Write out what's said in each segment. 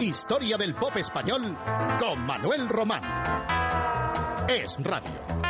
Historia del pop español con Manuel Román. Es Radio.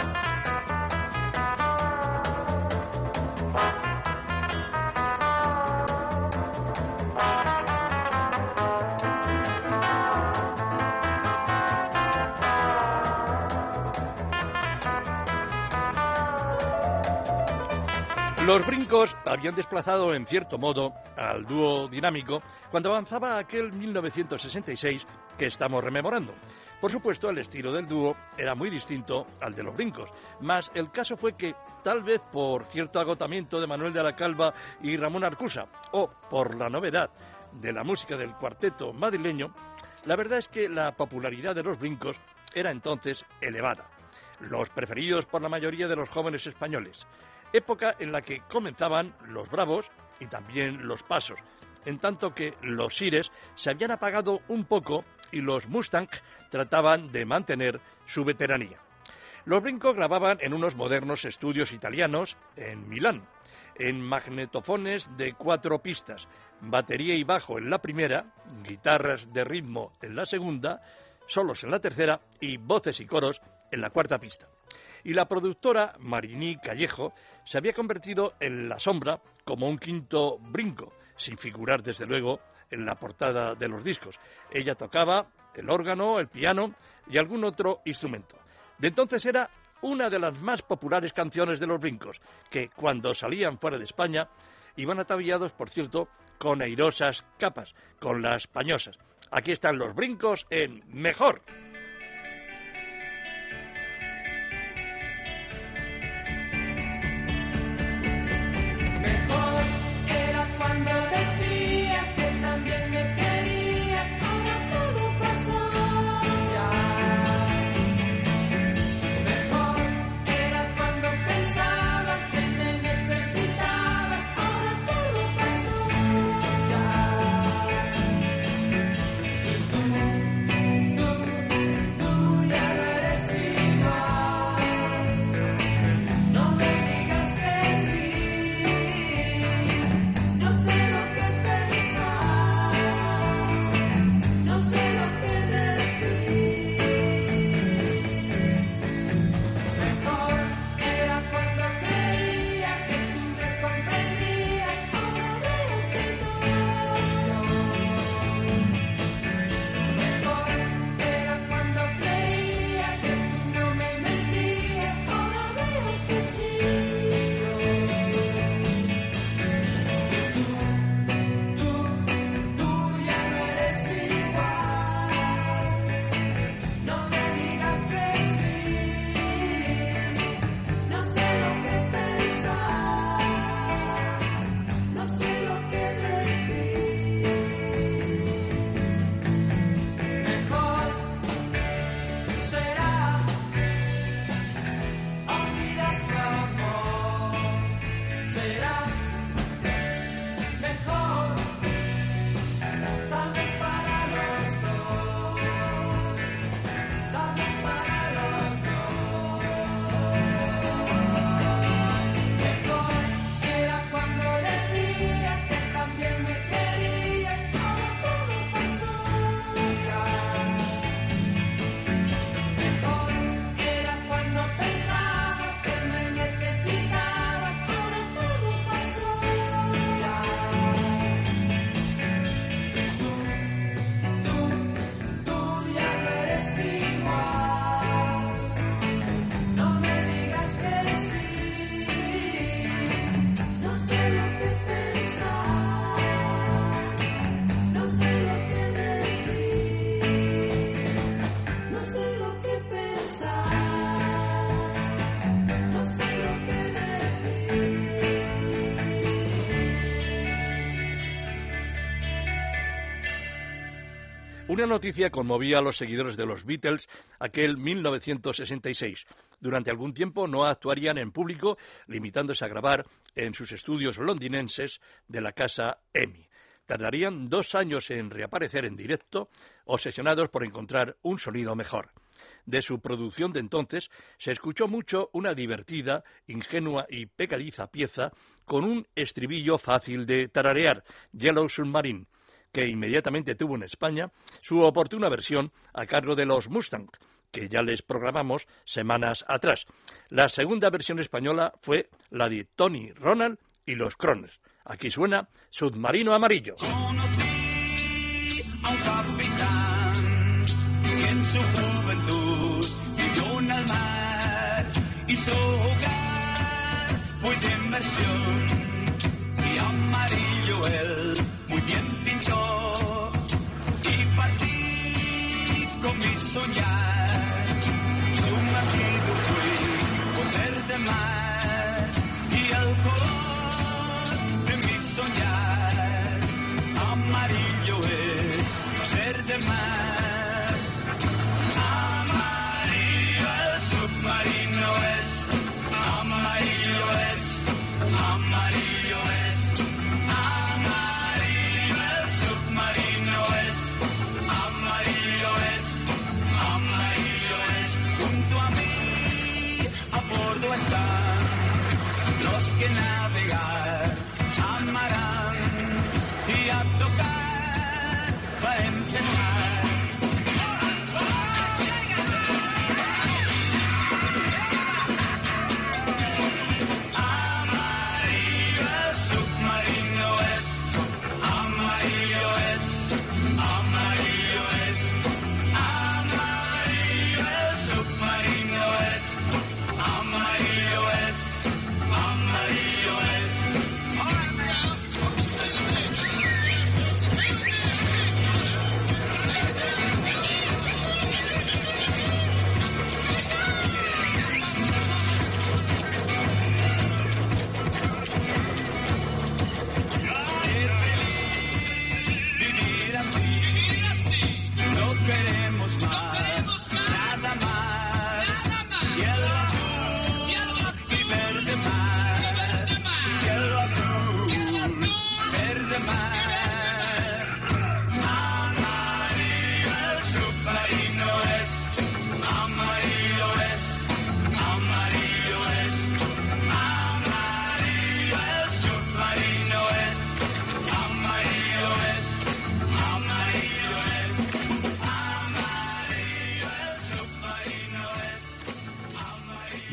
Los brincos habían desplazado en cierto modo al dúo dinámico cuando avanzaba aquel 1966 que estamos rememorando. Por supuesto, el estilo del dúo era muy distinto al de los brincos, mas el caso fue que, tal vez por cierto agotamiento de Manuel de la Calva y Ramón Arcusa, o por la novedad de la música del cuarteto madrileño, la verdad es que la popularidad de los brincos era entonces elevada, los preferidos por la mayoría de los jóvenes españoles época en la que comenzaban los bravos y también los pasos, en tanto que los sires se habían apagado un poco y los Mustang trataban de mantener su veteranía. Los brincos grababan en unos modernos estudios italianos en Milán, en magnetofones de cuatro pistas, batería y bajo en la primera, guitarras de ritmo en la segunda, solos en la tercera y voces y coros en la cuarta pista y la productora Marini Callejo se había convertido en la sombra como un quinto brinco, sin figurar desde luego en la portada de los discos. Ella tocaba el órgano, el piano y algún otro instrumento. De entonces era una de las más populares canciones de los brincos, que cuando salían fuera de España iban ataviados, por cierto, con airosas capas, con las pañosas. Aquí están los brincos en Mejor. Una noticia conmovía a los seguidores de los Beatles aquel 1966. Durante algún tiempo no actuarían en público, limitándose a grabar en sus estudios londinenses de la casa EMI. Tardarían dos años en reaparecer en directo, obsesionados por encontrar un sonido mejor. De su producción de entonces se escuchó mucho una divertida, ingenua y pegadiza pieza con un estribillo fácil de tararear, Yellow Submarine, que inmediatamente tuvo en España su oportuna versión a cargo de los Mustang, que ya les programamos semanas atrás. La segunda versión española fue la de Tony Ronald y los Croners. Aquí suena Submarino Amarillo. Mi soñar. Sumergido fui por verde mar y el color de mi soñar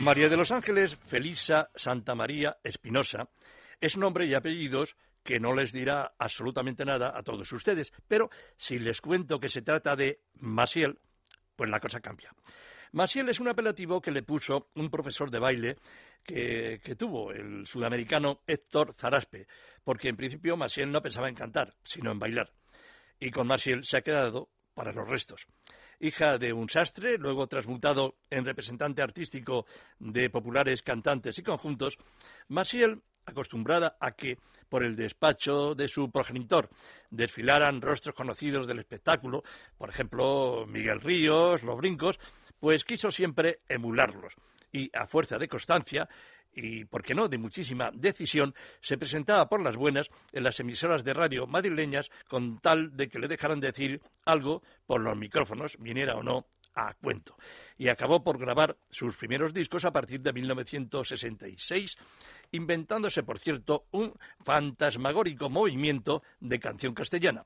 María de los Ángeles Felisa Santa María Espinosa es nombre y apellidos que no les dirá absolutamente nada a todos ustedes, pero si les cuento que se trata de Masiel, pues la cosa cambia. Masiel es un apelativo que le puso un profesor de baile que, que tuvo el sudamericano Héctor Zaraspe, porque en principio Masiel no pensaba en cantar, sino en bailar. Y con Masiel se ha quedado para los restos. Hija de un sastre, luego transmutado en representante artístico de populares cantantes y conjuntos, Masiel, acostumbrada a que, por el despacho de su progenitor, desfilaran rostros conocidos del espectáculo, por ejemplo, Miguel Ríos, Los Brincos, pues quiso siempre emularlos. Y a fuerza de constancia, y, por qué no, de muchísima decisión, se presentaba por las buenas en las emisoras de radio madrileñas con tal de que le dejaran decir algo por los micrófonos, viniera o no a cuento. Y acabó por grabar sus primeros discos a partir de 1966, inventándose, por cierto, un fantasmagórico movimiento de canción castellana.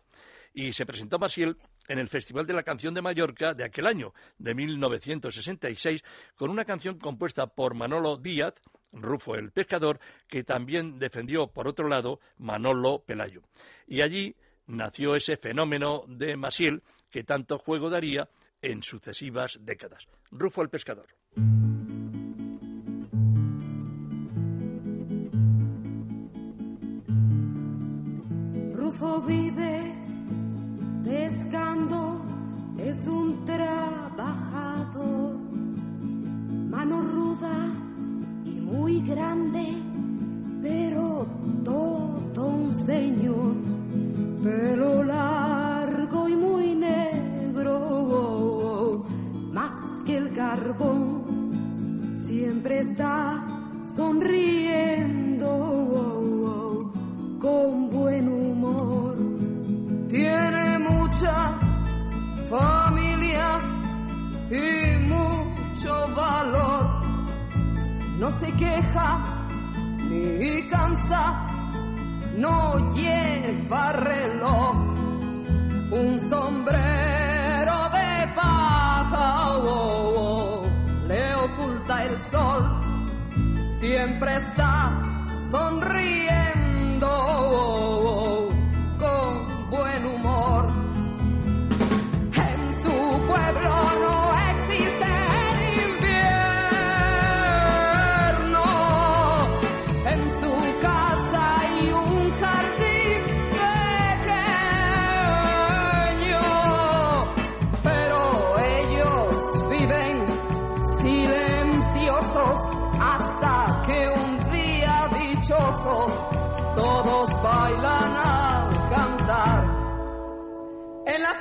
Y se presentó Masiel en el Festival de la Canción de Mallorca de aquel año, de 1966, con una canción compuesta por Manolo Díaz, Rufo el Pescador, que también defendió, por otro lado, Manolo Pelayo. Y allí nació ese fenómeno de Masiel que tanto juego daría en sucesivas décadas. Rufo el Pescador. Rufo vive pescando, es un trabajador, mano ruda y muy grande, pero todo un señor, pelo largo y muy negro, más que el carbón, siempre está sonriendo y mucho valor. No se queja ni cansa, no lleva reloj. un sombrero de paja oh, oh, le oculta el sol, siempre está sonriendo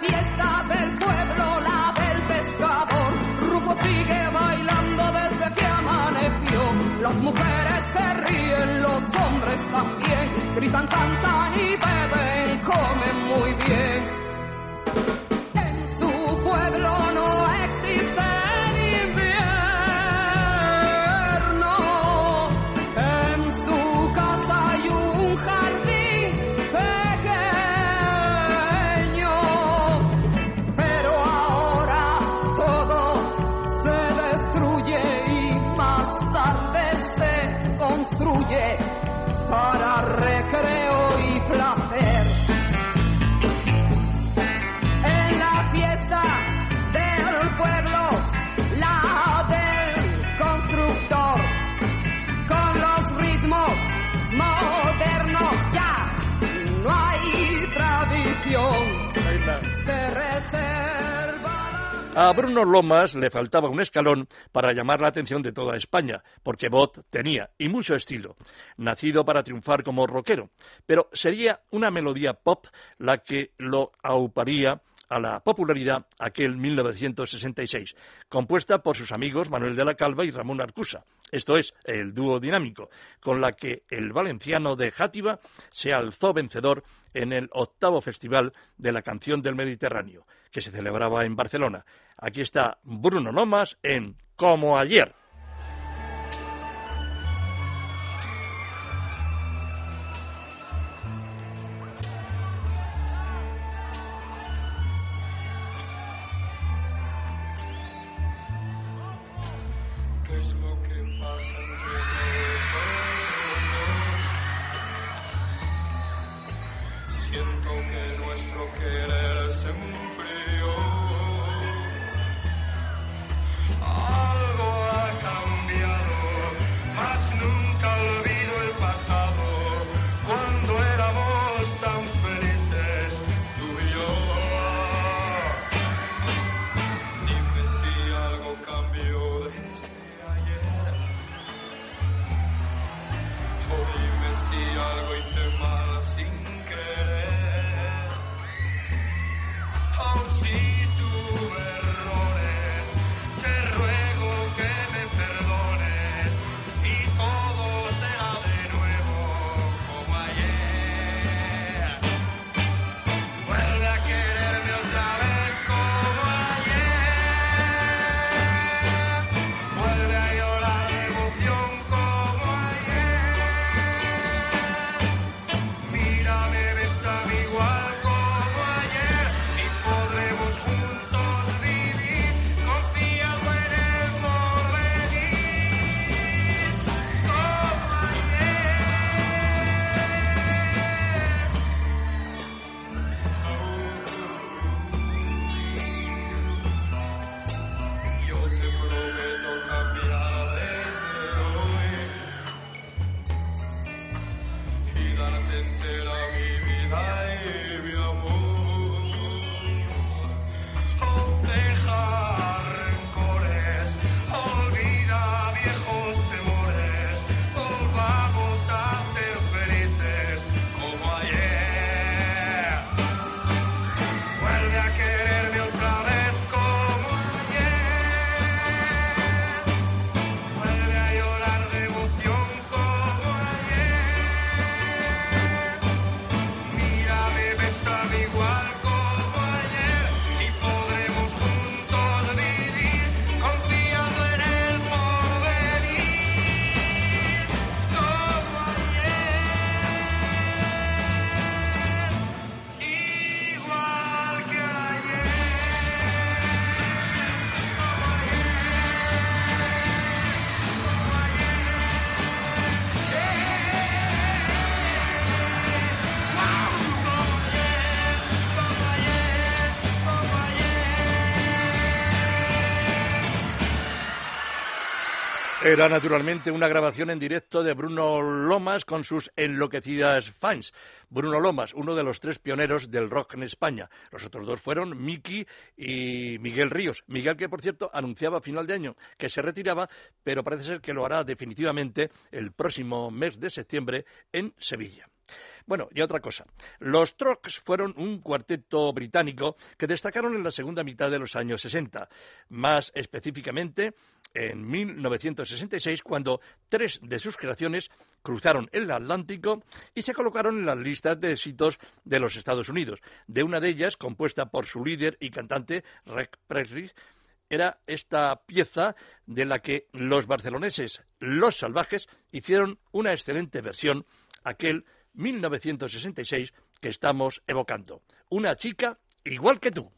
fiesta del pueblo, la del pescador, Rufo sigue bailando desde que amaneció. Las mujeres se ríen, los hombres también, gritan, cantan y beben, comen muy bien. A Bruno Lomas le faltaba un escalón para llamar la atención de toda España, porque voz tenía y mucho estilo, nacido para triunfar como rockero, pero sería una melodía pop la que lo auparía a la popularidad aquel 1966, compuesta por sus amigos Manuel de la Calva y Ramón Arcusa. Esto es, el dúo dinámico, con la que el valenciano de Játiva se alzó vencedor en el octavo Festival de la Canción del Mediterráneo, que se celebraba en Barcelona. Aquí está Bruno Lomas en Como ayer. Era naturalmente una grabación en directo de Bruno Lomas con sus enloquecidas fans. Bruno Lomas, uno de los tres pioneros del rock en España. Los otros dos fueron Miki y Miguel Ríos. Miguel que, por cierto, anunciaba a final de año que se retiraba, pero parece ser que lo hará definitivamente el próximo mes de septiembre en Sevilla. Bueno, y otra cosa. Los Trucks fueron un cuarteto británico que destacaron en la segunda mitad de los años 60. Más específicamente, en 1966, cuando tres de sus creaciones cruzaron el Atlántico y se colocaron en las listas de éxitos de los Estados Unidos. De una de ellas, compuesta por su líder y cantante, Rick Presley, era esta pieza de la que los barceloneses, los salvajes, hicieron una excelente versión aquel 1966 que estamos evocando. Una chica igual que tú.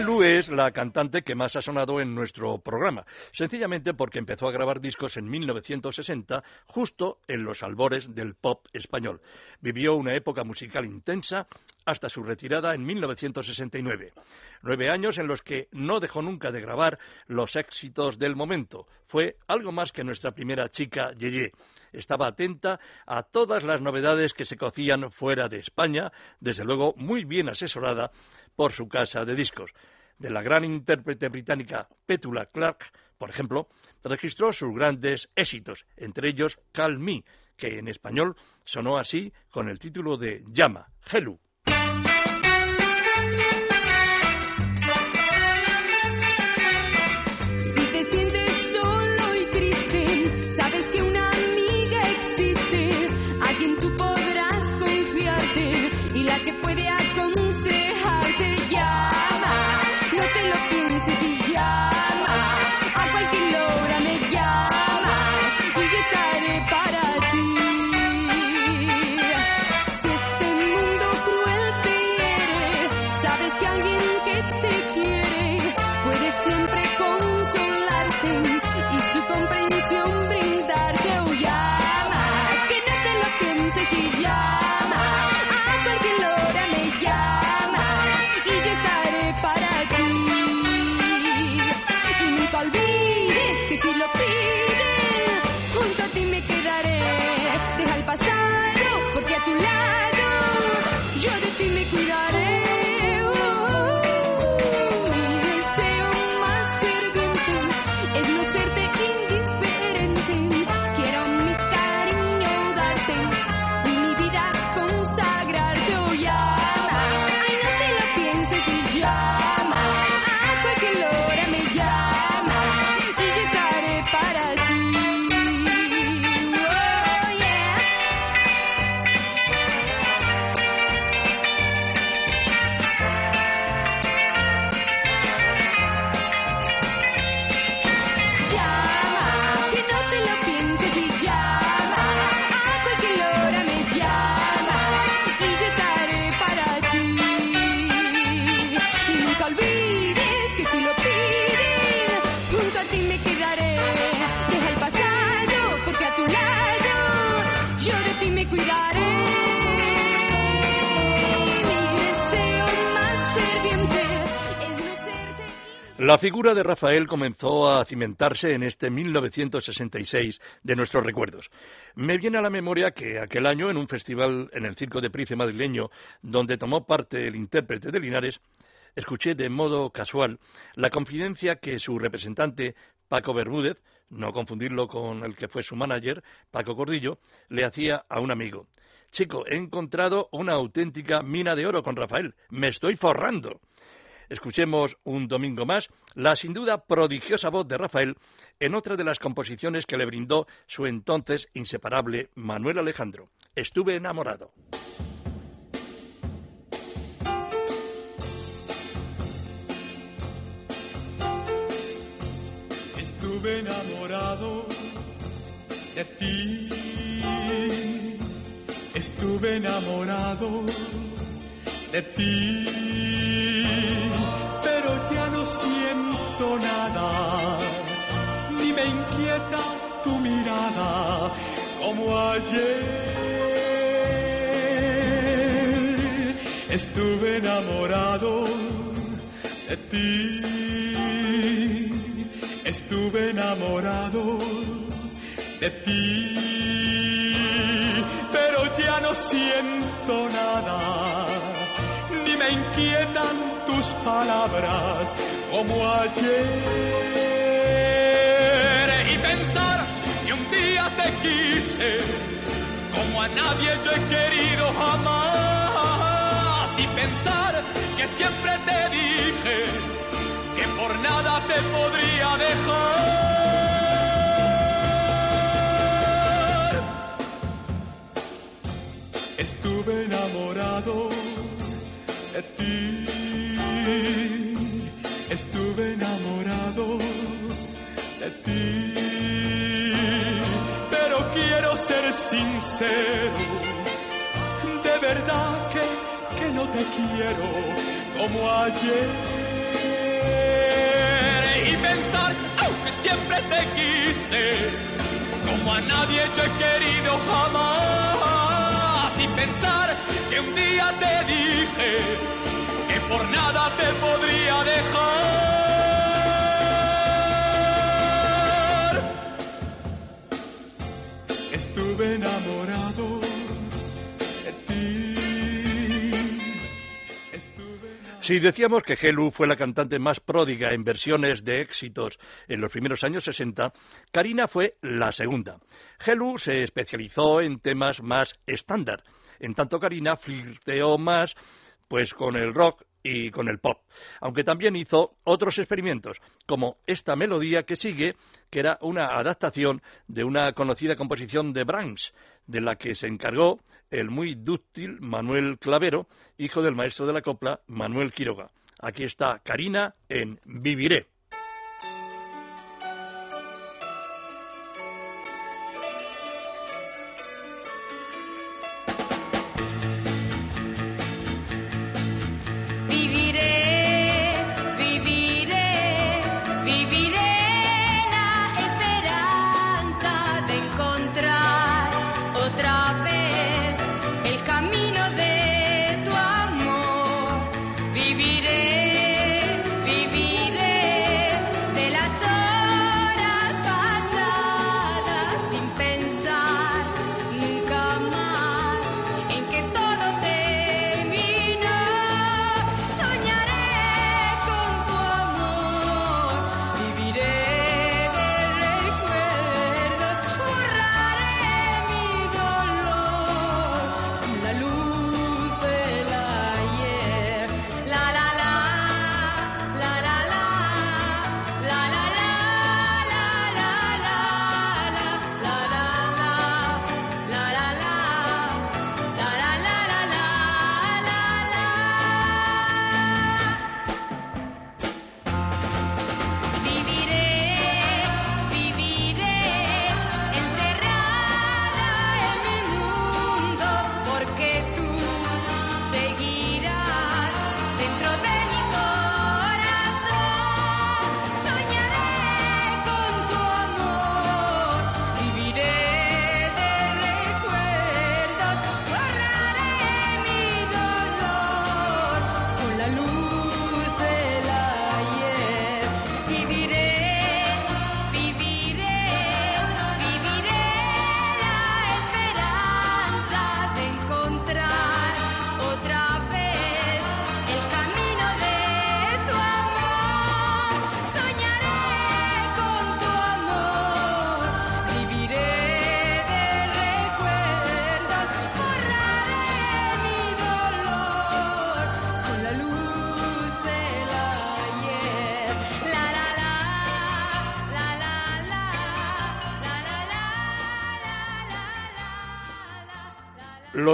Helu es la cantante que más ha sonado en nuestro programa, sencillamente porque empezó a grabar discos en 1960, justo en los albores del pop español. Vivió una época musical intensa hasta su retirada en 1969. Nueve años en los que no dejó nunca de grabar los éxitos del momento. Fue algo más que nuestra primera chica Yeye estaba atenta a todas las novedades que se cocían fuera de España, desde luego muy bien asesorada por su casa de discos. De la gran intérprete británica Petula Clark, por ejemplo, registró sus grandes éxitos, entre ellos Call Me, que en español sonó así con el título de Llama, Helu. Te lo pienses y llama. La figura de Rafael comenzó a cimentarse en este 1966 de nuestros recuerdos. Me viene a la memoria que aquel año, en un festival en el Circo de Price madrileño, donde tomó parte el intérprete de Linares, escuché de modo casual la confidencia que su representante, Paco Bermúdez, no confundirlo con el que fue su manager, Paco Cordillo, le hacía a un amigo. Chico, he encontrado una auténtica mina de oro con Rafael. Me estoy forrando. Escuchemos un domingo más la sin duda prodigiosa voz de Rafael en otra de las composiciones que le brindó su entonces inseparable Manuel Alejandro. Estuve enamorado. Estuve enamorado de ti. Estuve enamorado de ti. Nada. Ni me inquieta tu mirada como ayer. Estuve enamorado de ti. Estuve enamorado de ti, pero ya no siento nada, inquietan tus palabras como ayer. Y pensar que un día te quise como a nadie yo he querido jamás. Y pensar que siempre te dije que por nada te podría dejar. Estuve enamorado de ti. Estuve enamorado de ti. Pero quiero ser sincero. De verdad que, que no te quiero como ayer y pensar, aunque siempre te quise, como a nadie yo he querido jamás. Y pensar que un día te por nada te podría dejar. Estuve enamorado de ti. Estuve. Si decíamos que Helu fue la cantante más pródiga en versiones de éxitos en los primeros años 60, Karina fue la segunda. Helu se especializó en temas más estándar, en tanto Karina flirteó más pues con el rock y con el pop, aunque también hizo otros experimentos, como esta melodía que sigue, que era una adaptación de una conocida composición de Brahms, de la que se encargó el muy dúctil Manuel Clavero, hijo del maestro de la copla Manuel Quiroga. Aquí está Karina en Viviré.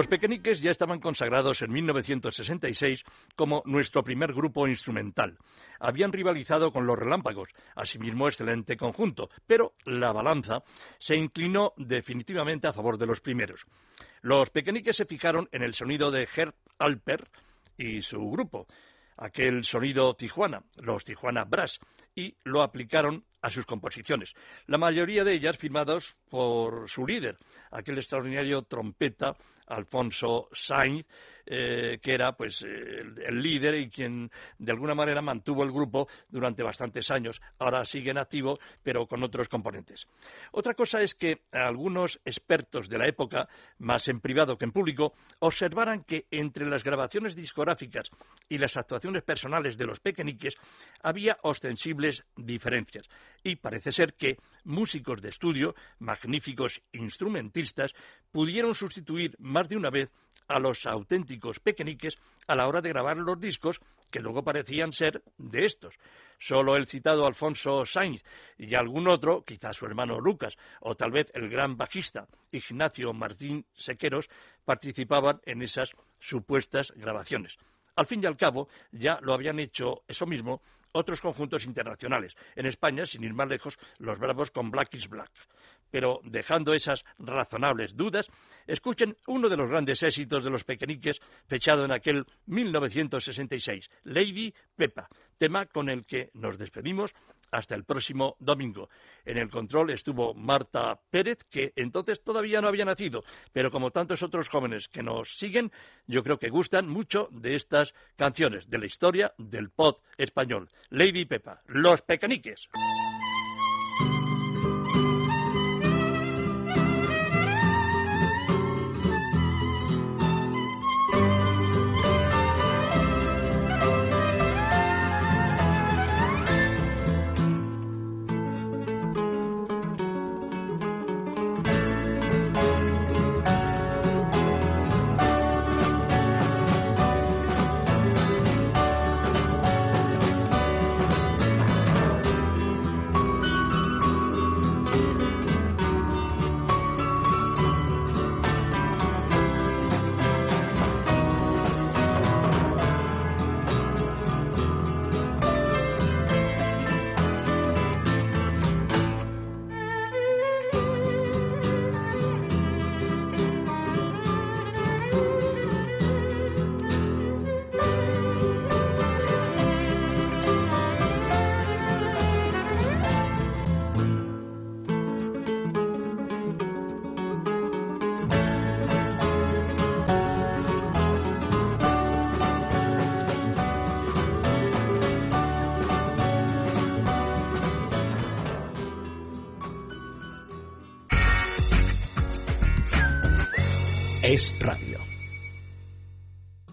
Los Pequeñiques ya estaban consagrados en 1966 como nuestro primer grupo instrumental. Habían rivalizado con los Relámpagos, asimismo excelente conjunto, pero la balanza se inclinó definitivamente a favor de los primeros. Los Pequeñiques se fijaron en el sonido de Herb Alper y su grupo, aquel sonido Tijuana, los Tijuana Brass, y lo aplicaron a sus composiciones. La mayoría de ellas firmadas por su líder, aquel extraordinario trompeta Alfonso Sainz, eh, que era pues el, el líder y quien de alguna manera mantuvo el grupo durante bastantes años. Ahora sigue en activo, pero con otros componentes. Otra cosa es que algunos expertos de la época, más en privado que en público, observaran que entre las grabaciones discográficas y las actuaciones personales de los pequeñiques había ostensibles diferencias. Y parece ser que músicos de estudio, magníficos instrumentistas, pudieron sustituir más de una vez a los auténticos pequeñiques a la hora de grabar los discos que luego parecían ser de estos. Solo el citado Alfonso Sainz y algún otro, quizás su hermano Lucas, o tal vez el gran bajista Ignacio Martín Sequeros, participaban en esas supuestas grabaciones. Al fin y al cabo, ya lo habían hecho eso mismo otros conjuntos internacionales. En España, sin ir más lejos, los Bravos con Black is Black. Pero dejando esas razonables dudas, escuchen uno de los grandes éxitos de los pequeñiques fechado en aquel 1966, Lady Pepa, tema con el que nos despedimos hasta el próximo domingo. En el control estuvo Marta Pérez, que entonces todavía no había nacido, pero como tantos otros jóvenes que nos siguen, yo creo que gustan mucho de estas canciones, de la historia del pop español. Lady Pepa, Los Pequeñiques. Es.